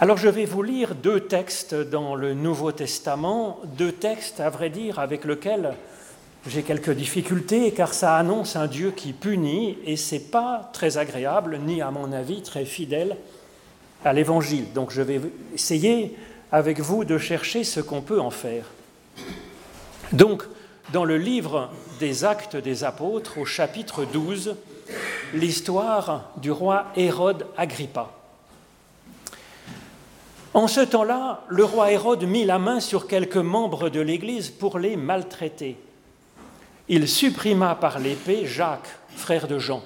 Alors je vais vous lire deux textes dans le Nouveau Testament, deux textes à vrai dire avec lesquels j'ai quelques difficultés car ça annonce un Dieu qui punit et c'est pas très agréable ni à mon avis très fidèle à l'évangile. Donc je vais essayer avec vous de chercher ce qu'on peut en faire. Donc dans le livre des Actes des Apôtres au chapitre 12, l'histoire du roi Hérode Agrippa. En ce temps-là, le roi Hérode mit la main sur quelques membres de l'Église pour les maltraiter il supprima par l'épée Jacques, frère de Jean.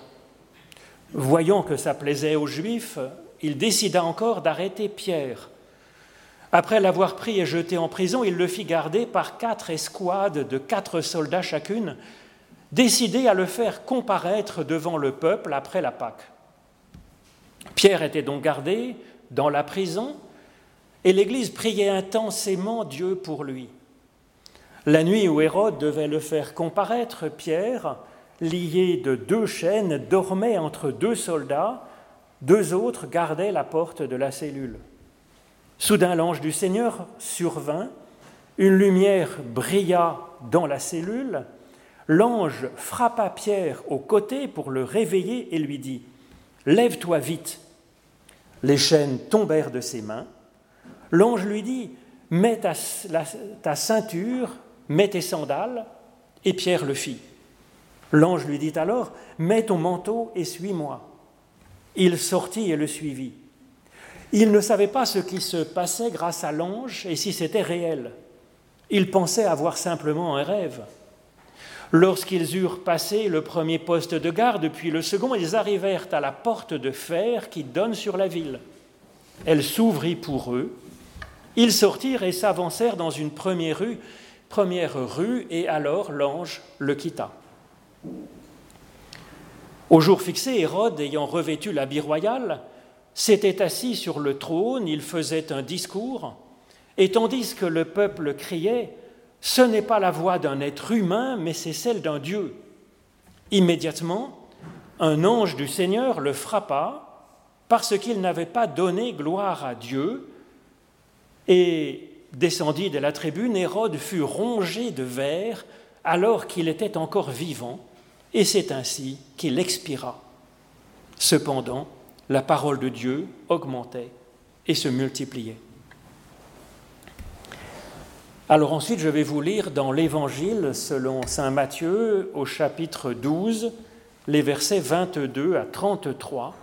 Voyant que ça plaisait aux Juifs, il décida encore d'arrêter Pierre. Après l'avoir pris et jeté en prison, il le fit garder par quatre escouades de quatre soldats chacune, décidés à le faire comparaître devant le peuple après la Pâque. Pierre était donc gardé dans la prison, et l'Église priait intensément Dieu pour lui. La nuit où Hérode devait le faire comparaître, Pierre, lié de deux chaînes, dormait entre deux soldats, deux autres gardaient la porte de la cellule. Soudain l'ange du Seigneur survint, une lumière brilla dans la cellule, l'ange frappa Pierre au côté pour le réveiller et lui dit, Lève-toi vite. Les chaînes tombèrent de ses mains. L'ange lui dit, Mets ta, ceinture Mets tes sandales, et Pierre le fit. L'ange lui dit alors, Mets ton manteau et suis-moi. Il sortit et le suivit. Il ne savait pas ce qui se passait grâce à l'ange et si c'était réel. Il pensait avoir simplement un rêve. Lorsqu'ils eurent passé le premier poste de garde, puis le second, ils arrivèrent à la porte de fer qui donne sur la ville. Elle s'ouvrit pour eux. Ils sortirent et s'avancèrent dans une première rue première rue, et alors l'ange le quitta. Au jour fixé, Hérode, ayant revêtu l'habit royal, s'était assis sur le trône, il faisait un discours, et tandis que le peuple criait, Ce n'est pas la voix d'un être humain, mais c'est celle d'un Dieu. Immédiatement, un ange du Seigneur le frappa parce qu'il n'avait pas donné gloire à Dieu, et descendit de la tribune, Hérode fut rongé de vers alors qu'il était encore vivant, et c'est ainsi qu'il expira. Cependant, la parole de Dieu augmentait et se multipliait. Alors ensuite, je vais vous lire dans l'Évangile selon Saint Matthieu au chapitre 12, les versets 22 à 33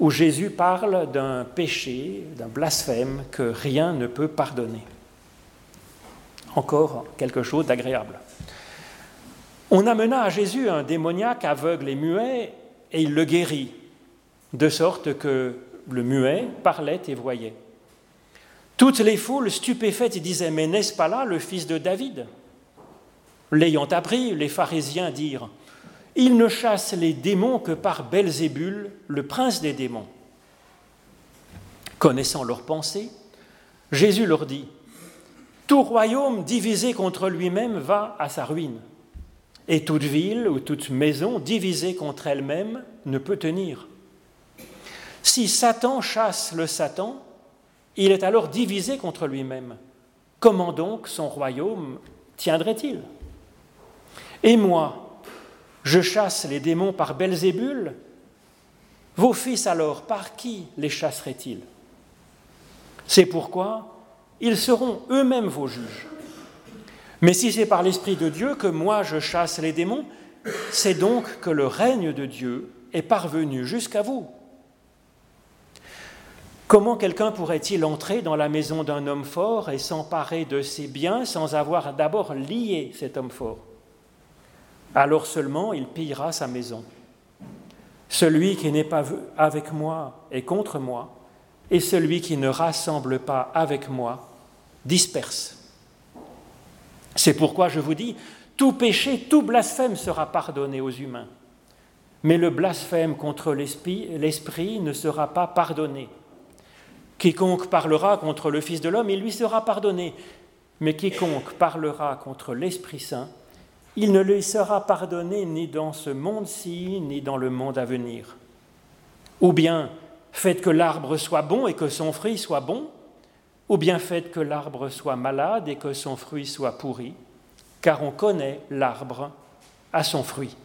où Jésus parle d'un péché, d'un blasphème que rien ne peut pardonner. Encore quelque chose d'agréable. On amena à Jésus un démoniaque aveugle et muet, et il le guérit, de sorte que le muet parlait et voyait. Toutes les foules stupéfaites disaient, mais n'est-ce pas là le fils de David? L'ayant appris, les pharisiens dirent, il ne chasse les démons que par Belzébul, le prince des démons. Connaissant leurs pensées, Jésus leur dit Tout royaume divisé contre lui-même va à sa ruine, et toute ville ou toute maison divisée contre elle-même ne peut tenir. Si Satan chasse le Satan, il est alors divisé contre lui-même. Comment donc son royaume tiendrait-il? Et moi, je chasse les démons par Belzébul, vos fils alors, par qui les chasseraient-ils C'est pourquoi ils seront eux-mêmes vos juges. Mais si c'est par l'Esprit de Dieu que moi je chasse les démons, c'est donc que le règne de Dieu est parvenu jusqu'à vous. Comment quelqu'un pourrait-il entrer dans la maison d'un homme fort et s'emparer de ses biens sans avoir d'abord lié cet homme fort? Alors seulement il pillera sa maison. Celui qui n'est pas avec moi est contre moi, et celui qui ne rassemble pas avec moi disperse. C'est pourquoi je vous dis, tout péché, tout blasphème sera pardonné aux humains, mais le blasphème contre l'Esprit ne sera pas pardonné. Quiconque parlera contre le Fils de l'homme, il lui sera pardonné, mais quiconque parlera contre l'Esprit Saint, il ne lui sera pardonné ni dans ce monde-ci, ni dans le monde à venir. Ou bien, faites que l'arbre soit bon et que son fruit soit bon, ou bien faites que l'arbre soit malade et que son fruit soit pourri, car on connaît l'arbre à son fruit.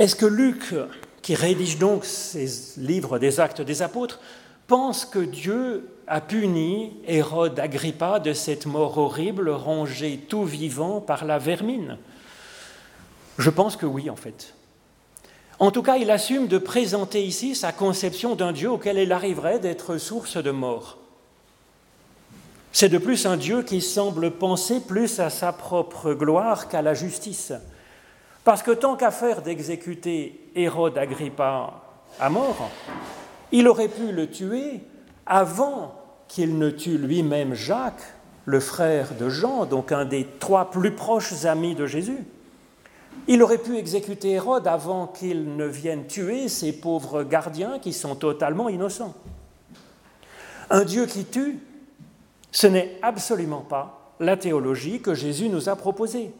Est-ce que Luc, qui rédige donc ses livres des actes des apôtres, pense que Dieu a puni Hérode Agrippa de cette mort horrible, rongé tout vivant par la vermine? Je pense que oui, en fait. En tout cas, il assume de présenter ici sa conception d'un Dieu auquel il arriverait d'être source de mort. C'est de plus un Dieu qui semble penser plus à sa propre gloire qu'à la justice. Parce que tant qu'à faire d'exécuter Hérode Agrippa à mort, il aurait pu le tuer avant qu'il ne tue lui-même Jacques, le frère de Jean, donc un des trois plus proches amis de Jésus. Il aurait pu exécuter Hérode avant qu'il ne vienne tuer ces pauvres gardiens qui sont totalement innocents. Un Dieu qui tue, ce n'est absolument pas la théologie que Jésus nous a proposée.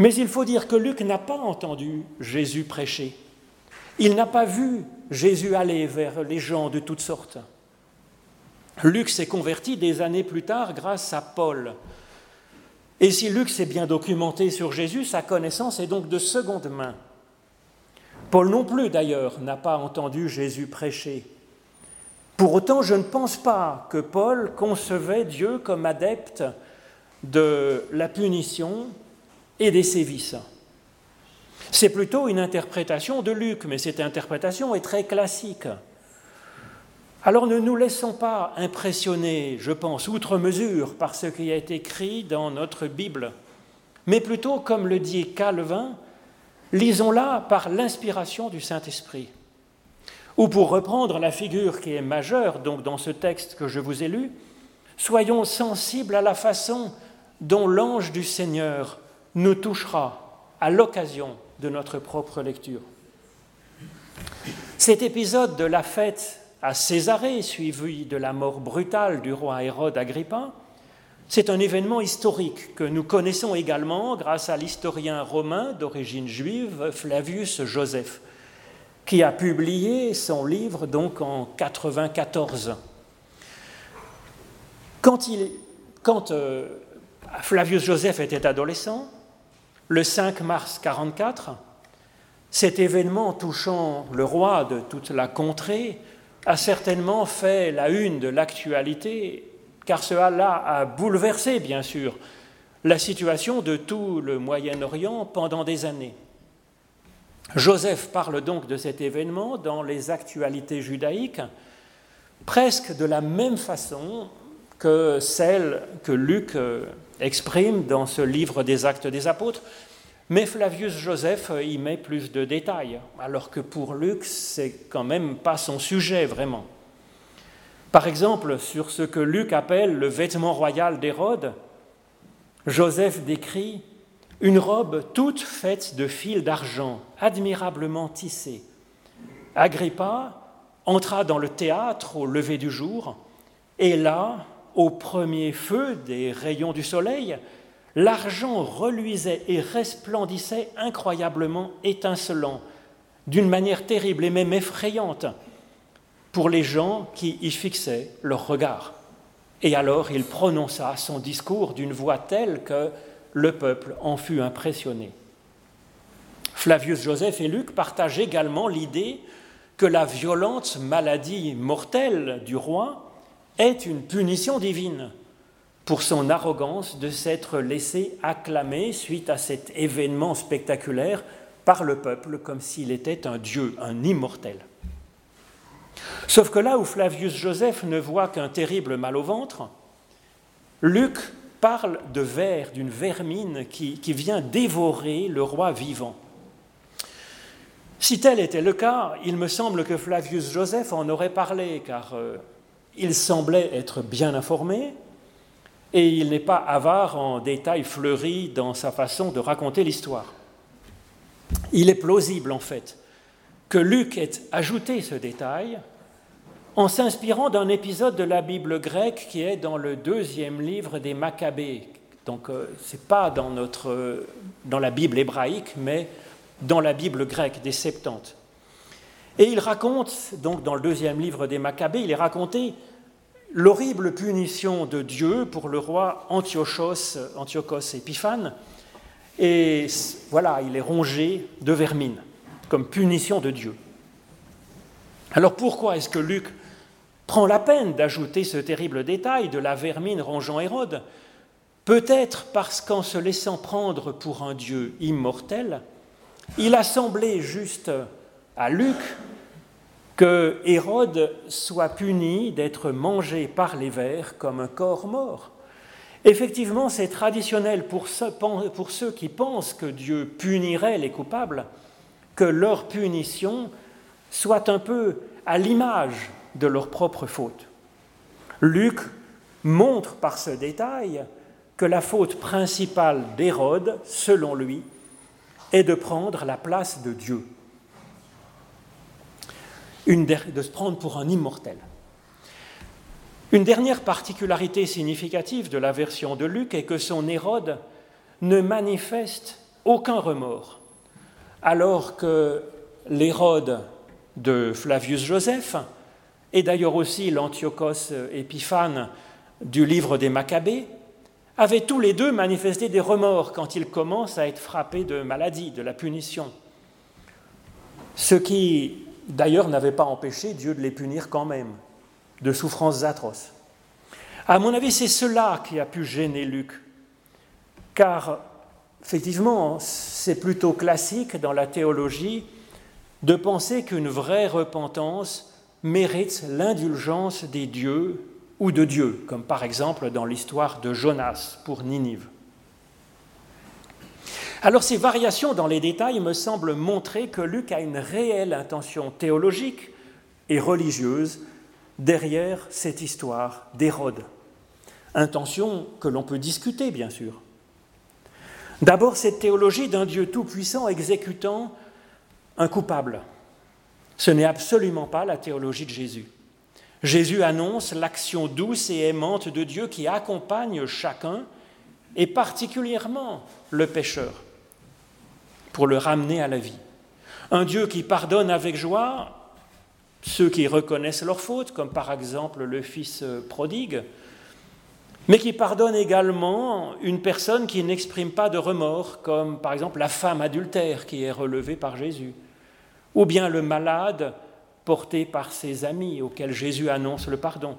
Mais il faut dire que Luc n'a pas entendu Jésus prêcher. Il n'a pas vu Jésus aller vers les gens de toutes sortes. Luc s'est converti des années plus tard grâce à Paul. Et si Luc s'est bien documenté sur Jésus, sa connaissance est donc de seconde main. Paul non plus, d'ailleurs, n'a pas entendu Jésus prêcher. Pour autant, je ne pense pas que Paul concevait Dieu comme adepte de la punition et des sévices. C'est plutôt une interprétation de Luc, mais cette interprétation est très classique. Alors ne nous laissons pas impressionner, je pense, outre mesure par ce qui été écrit dans notre Bible, mais plutôt, comme le dit Calvin, lisons-la par l'inspiration du Saint-Esprit. Ou pour reprendre la figure qui est majeure donc dans ce texte que je vous ai lu, soyons sensibles à la façon dont l'ange du Seigneur nous touchera à l'occasion de notre propre lecture. Cet épisode de la fête à Césarée, suivi de la mort brutale du roi Hérode Agrippa, c'est un événement historique que nous connaissons également grâce à l'historien romain d'origine juive Flavius Joseph, qui a publié son livre donc en 94. Quand, euh, Flavius Joseph était adolescent, le 5 mars 44, cet événement touchant le roi de toute la contrée a certainement fait la une de l'actualité, car cela a bouleversé, bien sûr, la situation de tout le Moyen-Orient pendant des années. Joseph parle donc de cet événement dans les actualités judaïques, presque de la même façon que celle que Luc euh, exprime dans ce livre des actes des apôtres, mais Flavius Joseph y met plus de détails, alors que pour Luc, c'est quand même pas son sujet vraiment. Par exemple, sur ce que Luc appelle le vêtement royal d'Hérode, Joseph décrit une robe toute faite de fils d'argent, admirablement tissée. Agrippa entra dans le théâtre au lever du jour, et là, au premier feu des rayons du soleil, l'argent reluisait et resplendissait incroyablement étincelant, d'une manière terrible et même effrayante pour les gens qui y fixaient leur regard. Et alors il prononça son discours d'une voix telle que le peuple en fut impressionné. Flavius Joseph et Luc partagent également l'idée que la violente maladie mortelle du roi est une punition divine pour son arrogance de s'être laissé acclamer suite à cet événement spectaculaire par le peuple comme s'il était un dieu, un immortel. Sauf que là où Flavius Joseph ne voit qu'un terrible mal au ventre, Luc parle de ver, d'une vermine qui, qui, vient dévorer le roi vivant. Si tel était le cas, il me semble que Flavius Joseph en aurait parlé, car euh, il semblait être bien informé, et il n'est pas avare en détails fleuris dans sa façon de raconter l'histoire. Il est plausible, en fait, que Luc ait ajouté ce détail en s'inspirant d'un épisode de la Bible grecque qui est dans le deuxième livre des Maccabées. Donc, euh, ce n'est pas dans, notre, dans la Bible hébraïque, mais dans la Bible grecque des Septante. Et il raconte, donc dans le deuxième livre des Maccabées, il est raconté l'horrible punition de Dieu pour le roi Antiochos, Antiochos Épiphane. Et voilà, il est rongé de vermine, comme punition de Dieu. Alors pourquoi est-ce que Luc prend la peine d'ajouter ce terrible détail de la vermine rongeant Hérode? Peut-être parce qu'en se laissant prendre pour un Dieu immortel, il a semblé juste à Luc que Hérode soit puni d'être mangé par les vers comme un corps mort. Effectivement, c'est traditionnel pour ceux, qui pensent que Dieu punirait les coupables, que leur punition soit un peu à l'image de leur propre faute. Luc montre par ce détail que la faute principale d'Hérode, selon lui, est de prendre la place de Dieu, de se prendre pour un immortel. Une dernière particularité significative de la version de Luc est que son Hérode ne manifeste aucun remords, alors que l'Hérode de Flavius Joseph, et d'ailleurs aussi l'Antiochos Épiphane du livre des Maccabées, avaient tous les deux manifesté des remords quand ils commencent à être frappés de maladie, de la punition. Ce qui, d'ailleurs, n'avait pas empêché Dieu de les punir quand même, de souffrances atroces. À mon avis, c'est cela qui a pu gêner Luc, car effectivement, c'est plutôt classique dans la théologie de penser qu'une vraie repentance mérite l'indulgence des dieux ou de Dieu, comme par exemple dans l'histoire de Jonas pour Ninive. Alors ces variations dans les détails me semblent montrer que Luc a une réelle intention théologique et religieuse derrière cette histoire d'Hérode. Intention que l'on peut discuter, bien sûr. D'abord, cette théologie d'un Dieu tout-puissant exécutant un coupable. Ce n'est absolument pas la théologie de Jésus. Jésus annonce l'action douce et aimante de Dieu qui accompagne chacun, et particulièrement le pécheur, pour le ramener à la vie. Un Dieu qui pardonne avec joie ceux qui reconnaissent leurs fautes, comme par exemple le Fils prodigue, mais qui pardonne également une personne qui n'exprime pas de remords, comme par exemple la femme adultère qui est relevée par Jésus, ou bien le malade porté par ses amis auxquels Jésus annonce le pardon,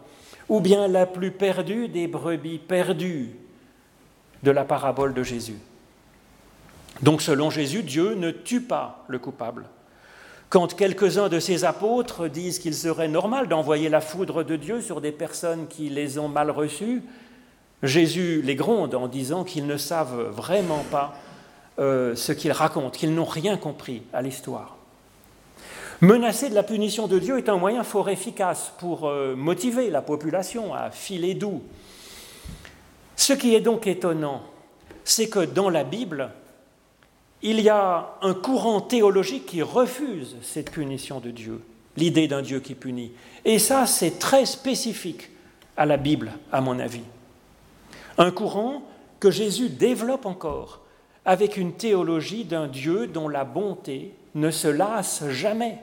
ou bien la plus perdue des brebis perdues de la parabole de Jésus. Donc selon Jésus, Dieu ne tue pas le coupable. Quand quelques-uns de ses apôtres disent qu'il serait normal d'envoyer la foudre de Dieu sur des personnes qui les ont mal reçues, Jésus les gronde en disant qu'ils ne savent vraiment pas euh, ce qu'ils racontent, qu'ils n'ont rien compris à l'histoire. Menacer de la punition de Dieu est un moyen fort efficace pour euh, motiver la population à filer doux. Ce qui est donc étonnant, c'est que dans la Bible, il y a un courant théologique qui refuse cette punition de Dieu, l'idée d'un Dieu qui punit. Et ça, c'est très spécifique à la Bible, à mon avis. Un courant que Jésus développe encore avec une théologie d'un Dieu dont la bonté ne se lasse jamais.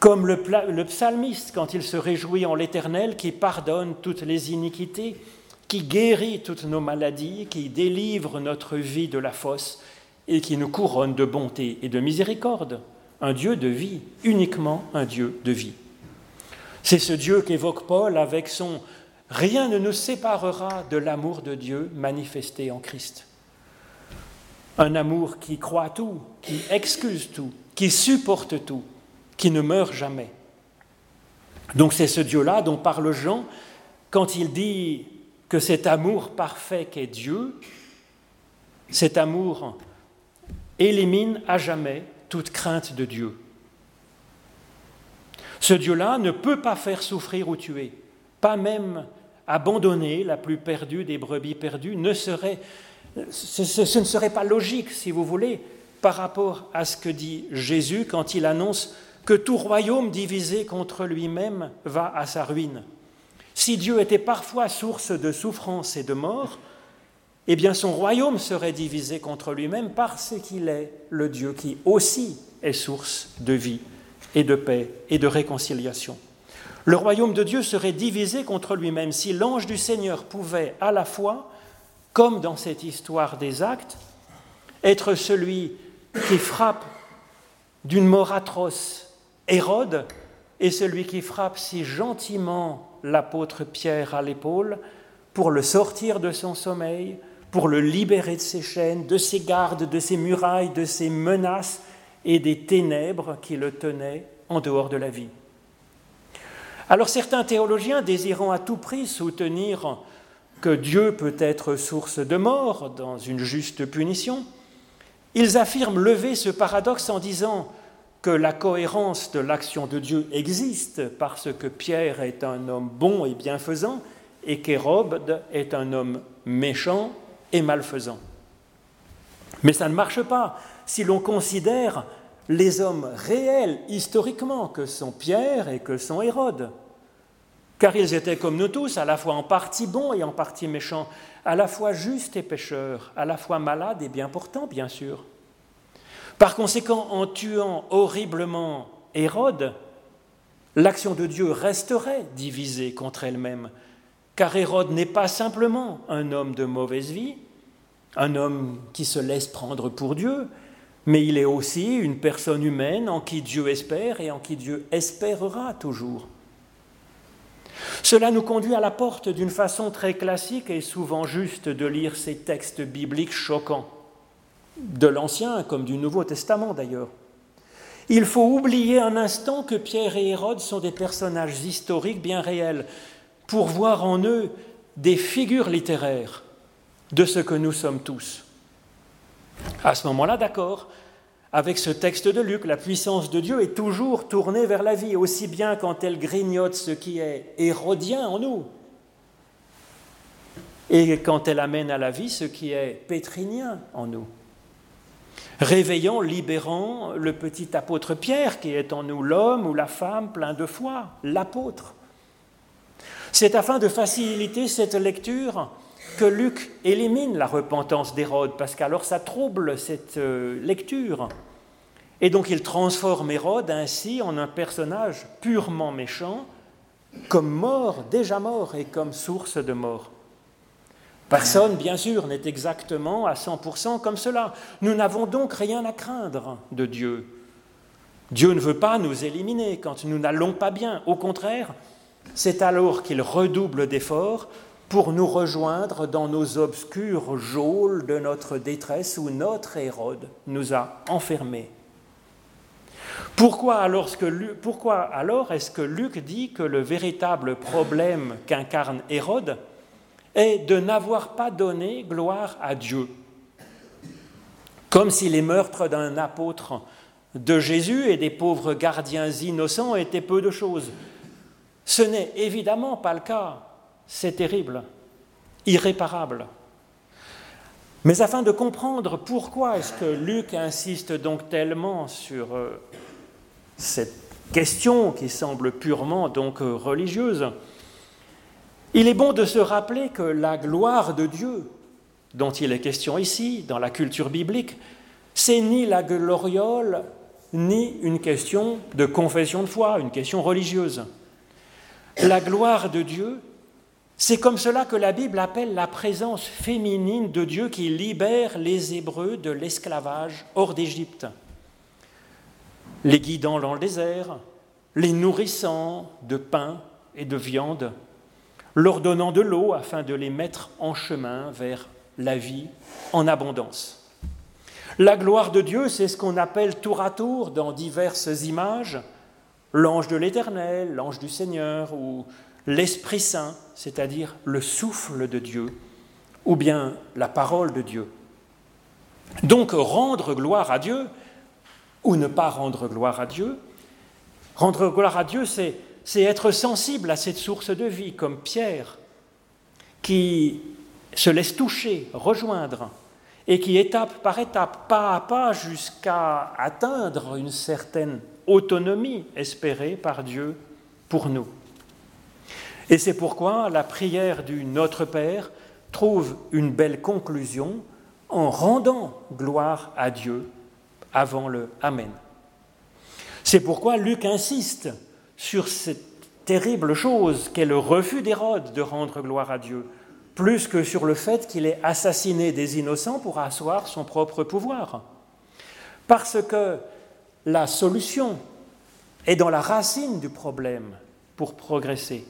Comme le, psalmiste quand il se réjouit en l'Éternel qui pardonne toutes les iniquités, qui guérit toutes nos maladies, qui délivre notre vie de la fosse et qui nous couronne de bonté et de miséricorde. Un Dieu de vie, uniquement un Dieu de vie. C'est ce Dieu qu'évoque Paul avec son rien ne nous séparera de l'amour de Dieu manifesté en Christ. Un amour qui croit tout, qui excuse tout, qui supporte tout, qui ne meurt jamais. Donc c'est ce Dieu-là dont parle Jean quand il dit que cet amour parfait qu'est Dieu, cet amour élimine à jamais toute crainte de Dieu. Ce Dieu-là ne peut pas faire souffrir ou tuer, pas même abandonner la plus perdue des brebis perdues, ne serait, ce, ce ne serait pas logique, si vous voulez, par rapport à ce que dit Jésus quand il annonce que tout royaume divisé contre lui-même va à sa ruine. Si Dieu était parfois source de souffrance et de mort, eh bien son royaume serait divisé contre lui-même parce qu'il est le Dieu qui aussi est source de vie et de paix et de réconciliation. Le royaume de Dieu serait divisé contre lui-même si l'ange du Seigneur pouvait à la fois, comme dans cette histoire des actes, être celui qui frappe d'une mort atroce Hérode et celui qui frappe si gentiment l'apôtre Pierre à l'épaule pour le sortir de son sommeil, pour le libérer de ses chaînes, de ses gardes, de ses murailles, de ses menaces et des ténèbres qui le tenaient en dehors de la vie. Alors certains théologiens, désirant à tout prix soutenir que Dieu peut être source de mort dans une juste punition, ils affirment lever ce paradoxe en disant que la cohérence de l'action de Dieu existe parce que Pierre est un homme bon et bienfaisant et qu'Hérode est un homme méchant et malfaisant. Mais ça ne marche pas si l'on considère les hommes réels historiquement que sont Pierre et que sont Hérode. Car ils étaient comme nous tous, à la fois en partie bons et en partie méchants, à la fois justes et pécheurs, à la fois malades et bien portants, bien sûr. Par conséquent, en tuant horriblement Hérode, l'action de Dieu resterait divisée contre elle-même, car Hérode n'est pas simplement un homme de mauvaise vie, un homme qui se laisse prendre pour Dieu, mais il est aussi une personne humaine en qui Dieu espère et en qui Dieu espérera toujours. Cela nous conduit à la porte d'une façon très classique et souvent juste de lire ces textes bibliques choquants de l'Ancien comme du Nouveau Testament d'ailleurs. Il faut oublier un instant que Pierre et Hérode sont des personnages historiques bien réels pour voir en eux des figures littéraires de ce que nous sommes tous. À ce moment-là, d'accord, avec ce texte de Luc, la puissance de Dieu est toujours tournée vers la vie, aussi bien quand elle grignote ce qui est hérodien en nous, et quand elle amène à la vie ce qui est pétrinien en nous réveillant, libérant le petit apôtre Pierre qui est en nous l'homme ou la femme plein de foi, l'apôtre. C'est afin de faciliter cette lecture que Luc élimine la repentance d'Hérode, parce qu'alors ça trouble cette euh, lecture. Et donc il transforme Hérode ainsi en un personnage purement méchant, comme mort, déjà mort, et comme source de mort. Personne, bien sûr, n'est exactement à 100% comme cela. Nous n'avons donc rien à craindre de Dieu. Dieu ne veut pas nous éliminer quand nous n'allons pas bien. Au contraire, c'est alors qu'il redouble d'efforts pour nous rejoindre dans nos obscurs geôles de notre détresse où notre Hérode nous a enfermés. Pourquoi alors, pourquoi alors est-ce que Luc dit que le véritable problème qu'incarne Hérode, est de n'avoir pas donné gloire à Dieu? Comme si les meurtres d'un apôtre de Jésus et des pauvres gardiens innocents étaient peu de choses. Ce n'est évidemment pas le cas. C'est terrible, irréparable. Mais afin de comprendre pourquoi est-ce que Luc insiste donc tellement sur euh, cette question qui semble purement donc religieuse, il est bon de se rappeler que la gloire de Dieu, dont il est question ici, dans la culture biblique, c'est ni la gloriole, ni une question de confession de foi, une question religieuse. La gloire de Dieu, c'est comme cela que la Bible appelle la présence féminine de Dieu qui libère les Hébreux de l'esclavage hors d'Égypte, les guidant dans le désert, les nourrissant de pain et de viande, leur donnant de l'eau afin de les mettre en chemin vers la vie en abondance. La gloire de Dieu, c'est ce qu'on appelle tour à tour dans diverses images l'ange de l'Éternel, l'ange du Seigneur ou l'Esprit Saint, c'est-à-dire le souffle de Dieu, ou bien la parole de Dieu. Donc rendre gloire à Dieu, ou ne pas rendre gloire à Dieu, rendre gloire à Dieu, c'est, être sensible à cette source de vie, comme Pierre, qui se laisse toucher, rejoindre, et qui, étape par étape, pas à pas, jusqu'à atteindre une certaine autonomie espérée par Dieu pour nous. Et c'est pourquoi la prière du Notre Père trouve une belle conclusion en rendant gloire à Dieu avant le Amen. C'est pourquoi Luc insiste sur cette terrible chose qu'est le refus d'Hérode de rendre gloire à Dieu, plus que sur le fait qu'il ait assassiné des innocents pour asseoir son propre pouvoir. Parce que la solution est dans la racine du problème pour progresser.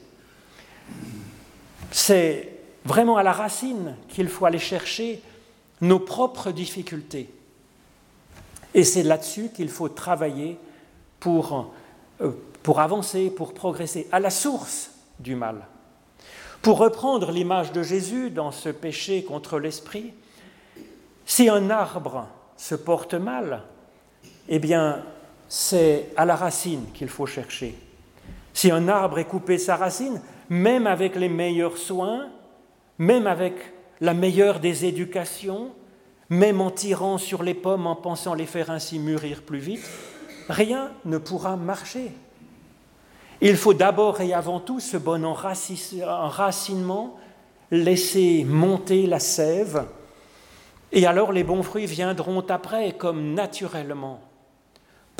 C'est vraiment à la racine qu'il faut aller chercher nos propres difficultés. Et c'est là-dessus qu'il faut travailler pour, euh, pour avancer, pour progresser, à la source du mal. Pour reprendre l'image de Jésus dans ce péché contre l'esprit, si un arbre se porte mal, eh bien, c'est à la racine qu'il faut chercher. Si un arbre est coupé sa racine, même avec les meilleurs soins, même avec la meilleure des éducations, même en tirant sur les pommes en pensant les faire ainsi mûrir plus vite, rien ne pourra marcher. Il faut d'abord et avant tout ce bon enracinement, laisser monter la sève, et alors les bons fruits viendront après, comme naturellement.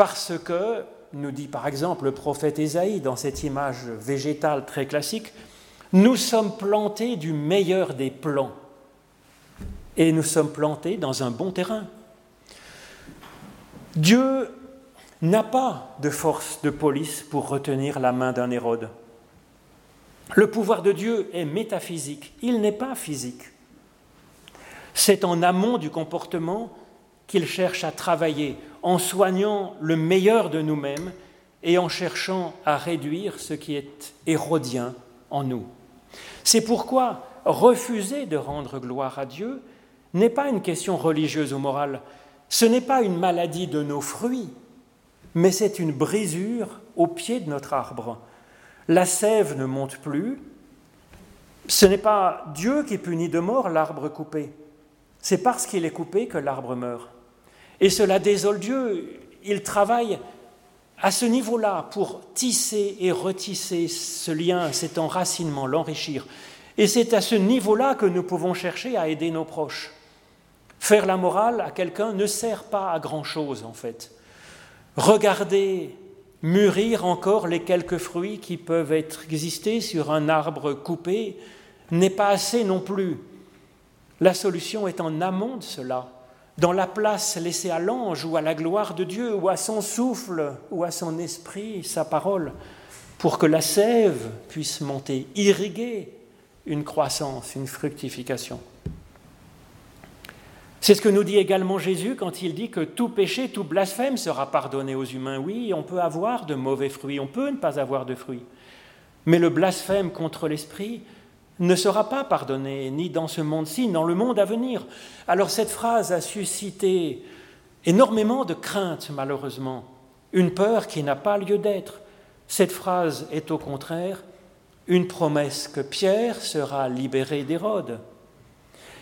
Parce que, nous dit par exemple le prophète Ésaïe dans cette image végétale très classique, nous sommes plantés du meilleur des plants, et nous sommes plantés dans un bon terrain. Dieu n'a pas de force de police pour retenir la main d'un Hérode. Le pouvoir de Dieu est métaphysique, il n'est pas physique. C'est en amont du comportement qu'il cherche à travailler, en soignant le meilleur de nous-mêmes et en cherchant à réduire ce qui est hérodien en nous. C'est pourquoi refuser de rendre gloire à Dieu n'est pas une question religieuse ou morale, ce n'est pas une maladie de nos fruits, mais c'est une brisure au pied de notre arbre. La sève ne monte plus. Ce n'est pas Dieu qui punit de mort l'arbre coupé. C'est parce qu'il est coupé que l'arbre meurt. Et cela désole Dieu. Il travaille à ce niveau-là pour tisser et retisser ce lien, cet enracinement, l'enrichir. Et c'est à ce niveau-là que nous pouvons chercher à aider nos proches. Faire la morale à quelqu'un ne sert pas à grand-chose en fait. Regardez mûrir encore les quelques fruits qui peuvent être exister sur un arbre coupé n'est pas assez non plus. La solution est en amont de cela, dans la place laissée à l'ange ou à la gloire de Dieu ou à son souffle ou à son esprit, sa parole, pour que la sève puisse monter, irriguer une croissance, une fructification. C'est ce que nous dit également Jésus quand il dit que tout péché, tout blasphème sera pardonné aux humains. Oui, on peut avoir de mauvais fruits, on peut ne pas avoir de fruits. Mais le blasphème contre l'esprit ne sera pas pardonné, ni dans ce monde-ci, ni dans le monde à venir. Alors cette phrase a suscité énormément de craintes, malheureusement, une peur qui n'a pas lieu d'être. Cette phrase est au contraire une promesse que Pierre sera libéré d'Hérode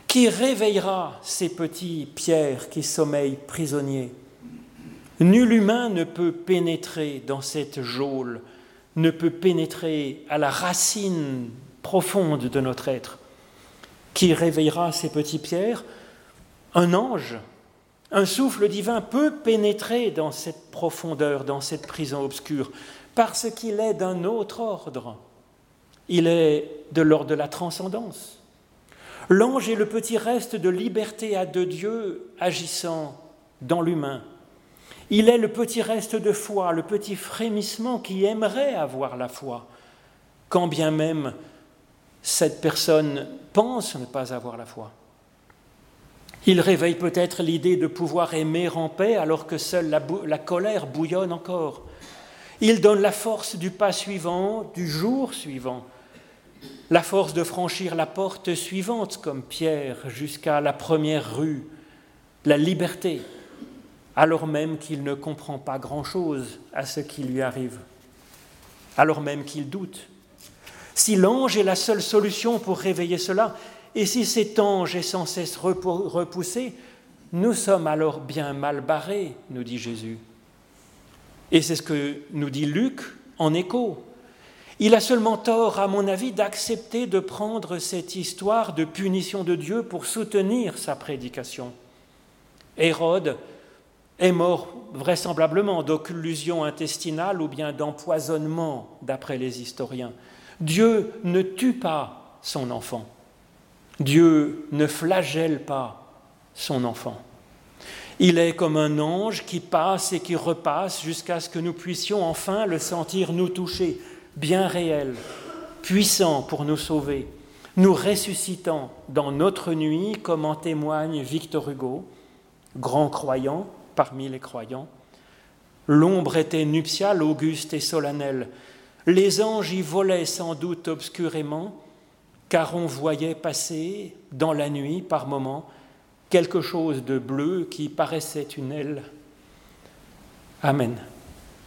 qui réveillera ces petits pierres qui sommeillent prisonniers Nul humain ne peut pénétrer dans cette geôle, ne peut pénétrer à la racine profonde de notre être. Qui réveillera ces petits pierres Un ange, un souffle divin peut pénétrer dans cette profondeur, dans cette prison obscure, parce qu'il est d'un autre ordre. Il est de l'ordre de la transcendance. L'ange est le petit reste de liberté à de Dieu agissant dans l'humain. Il est le petit reste de foi, le petit frémissement qui aimerait avoir la foi, quand bien même cette personne pense ne pas avoir la foi. Il réveille peut-être l'idée de pouvoir aimer en paix alors que seule la, colère bouillonne encore. Il donne la force du pas suivant, du jour suivant, la force de franchir la porte suivante comme Pierre jusqu'à la première rue, la liberté, alors même qu'il ne comprend pas grand-chose à ce qui lui arrive, alors même qu'il doute. Si l'ange est la seule solution pour réveiller cela, et si cet ange est sans cesse repoussé, nous sommes alors bien mal barrés, nous dit Jésus. Et c'est ce que nous dit Luc en écho. Il a seulement tort, à mon avis, d'accepter de prendre cette histoire de punition de Dieu pour soutenir sa prédication. Hérode est mort vraisemblablement d'occlusion intestinale ou bien d'empoisonnement, d'après les historiens. Dieu ne tue pas son enfant. Dieu ne flagelle pas son enfant. Il est comme un ange qui passe et qui repasse jusqu'à ce que nous puissions enfin le sentir nous toucher, bien réel, puissant pour nous sauver, nous ressuscitant dans notre nuit, comme en témoigne Victor Hugo, grand croyant parmi les croyants. L'ombre était nuptiale, auguste et solennelle. Les anges y volaient sans doute obscurément, car on voyait passer dans la nuit par moments quelque chose de bleu qui paraissait une aile. Amen.